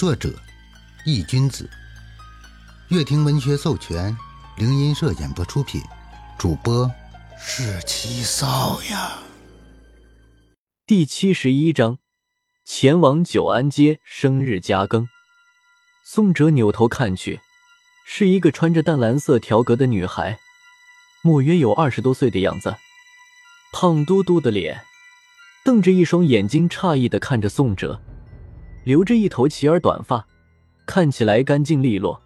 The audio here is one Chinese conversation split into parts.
作者：易君子，乐亭文学授权，灵音社演播出品，主播是七少呀。第七十一章，前往九安街生日加更。宋哲扭头看去，是一个穿着淡蓝色条格的女孩，莫约有二十多岁的样子，胖嘟嘟的脸，瞪着一双眼睛，诧异的看着宋哲。留着一头齐耳短发，看起来干净利落。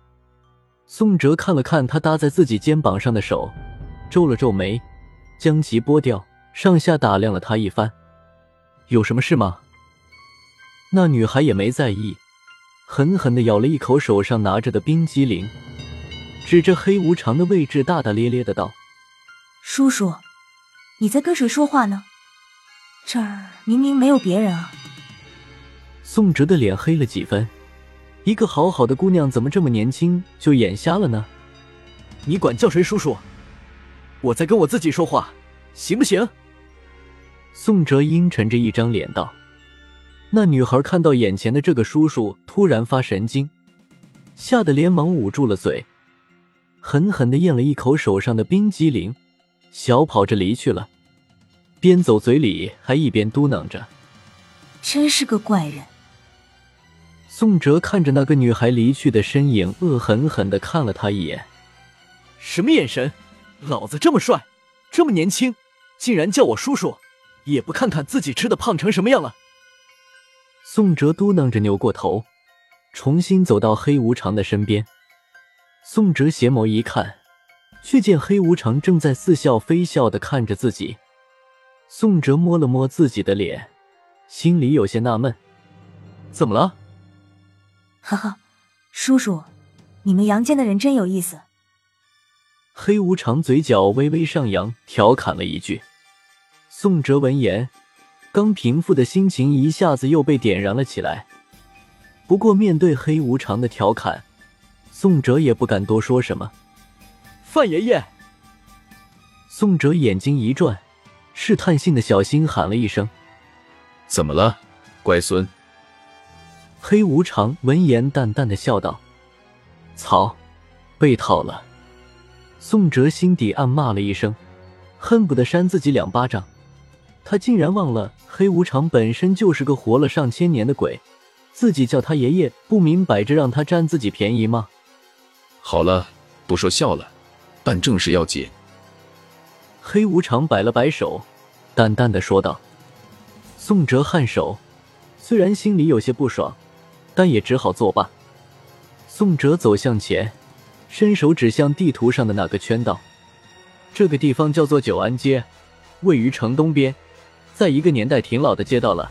宋哲看了看他搭在自己肩膀上的手，皱了皱眉，将其拨掉，上下打量了他一番。有什么事吗？那女孩也没在意，狠狠的咬了一口手上拿着的冰激凌，指着黑无常的位置，大大咧咧的道：“叔叔，你在跟谁说话呢？这儿明明没有别人啊！”宋哲的脸黑了几分，一个好好的姑娘怎么这么年轻就眼瞎了呢？你管叫谁叔叔？我在跟我自己说话，行不行？宋哲阴沉着一张脸道。那女孩看到眼前的这个叔叔突然发神经，吓得连忙捂住了嘴，狠狠的咽了一口手上的冰激凌，小跑着离去了，边走嘴里还一边嘟囔着：“真是个怪人。”宋哲看着那个女孩离去的身影，恶狠狠的看了她一眼。什么眼神？老子这么帅，这么年轻，竟然叫我叔叔，也不看看自己吃的胖成什么样了。宋哲嘟囔着，扭过头，重新走到黑无常的身边。宋哲斜眸一看，却见黑无常正在似笑非笑的看着自己。宋哲摸了摸自己的脸，心里有些纳闷：怎么了？哈哈，叔叔，你们阳间的人真有意思。黑无常嘴角微微上扬，调侃了一句。宋哲闻言，刚平复的心情一下子又被点燃了起来。不过面对黑无常的调侃，宋哲也不敢多说什么。范爷爷，宋哲眼睛一转，试探性的小心喊了一声：“怎么了，乖孙？”黑无常闻言，淡淡的笑道：“操，被套了。”宋哲心底暗骂了一声，恨不得扇自己两巴掌。他竟然忘了黑无常本身就是个活了上千年的鬼，自己叫他爷爷，不明摆着让他占自己便宜吗？好了，不说笑了，办正事要紧。黑无常摆了摆手，淡淡的说道。宋哲颔首，虽然心里有些不爽。但也只好作罢。宋哲走向前，伸手指向地图上的那个圈道：“这个地方叫做九安街，位于城东边，在一个年代挺老的街道了。”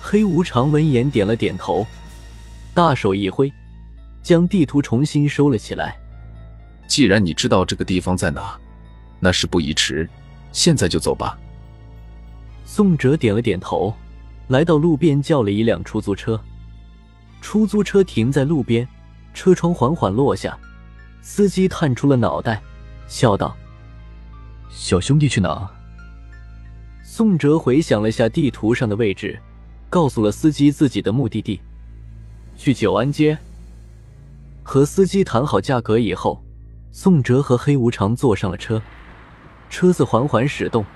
黑无常闻言点了点头，大手一挥，将地图重新收了起来。“既然你知道这个地方在哪，那事不宜迟，现在就走吧。”宋哲点了点头，来到路边叫了一辆出租车。出租车停在路边，车窗缓缓落下，司机探出了脑袋，笑道：“小兄弟去哪？”宋哲回想了下地图上的位置，告诉了司机自己的目的地，去九安街。和司机谈好价格以后，宋哲和黑无常坐上了车，车子缓缓驶动，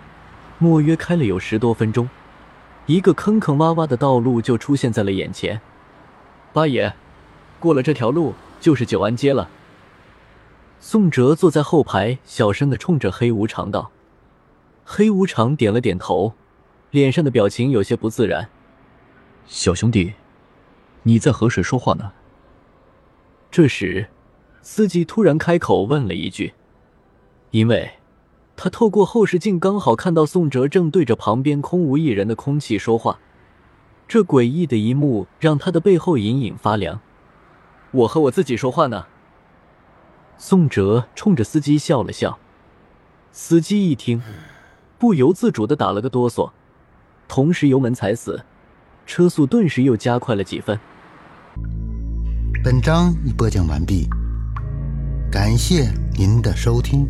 莫约开了有十多分钟，一个坑坑洼洼的道路就出现在了眼前。八爷，过了这条路就是九安街了。宋哲坐在后排，小声的冲着黑无常道：“黑无常点了点头，脸上的表情有些不自然。小兄弟，你在和谁说话呢？”这时，司机突然开口问了一句，因为他透过后视镜刚好看到宋哲正对着旁边空无一人的空气说话。这诡异的一幕让他的背后隐隐发凉。我和我自己说话呢。宋哲冲着司机笑了笑。司机一听，不由自主的打了个哆嗦，同时油门踩死，车速顿时又加快了几分。本章已播讲完毕，感谢您的收听。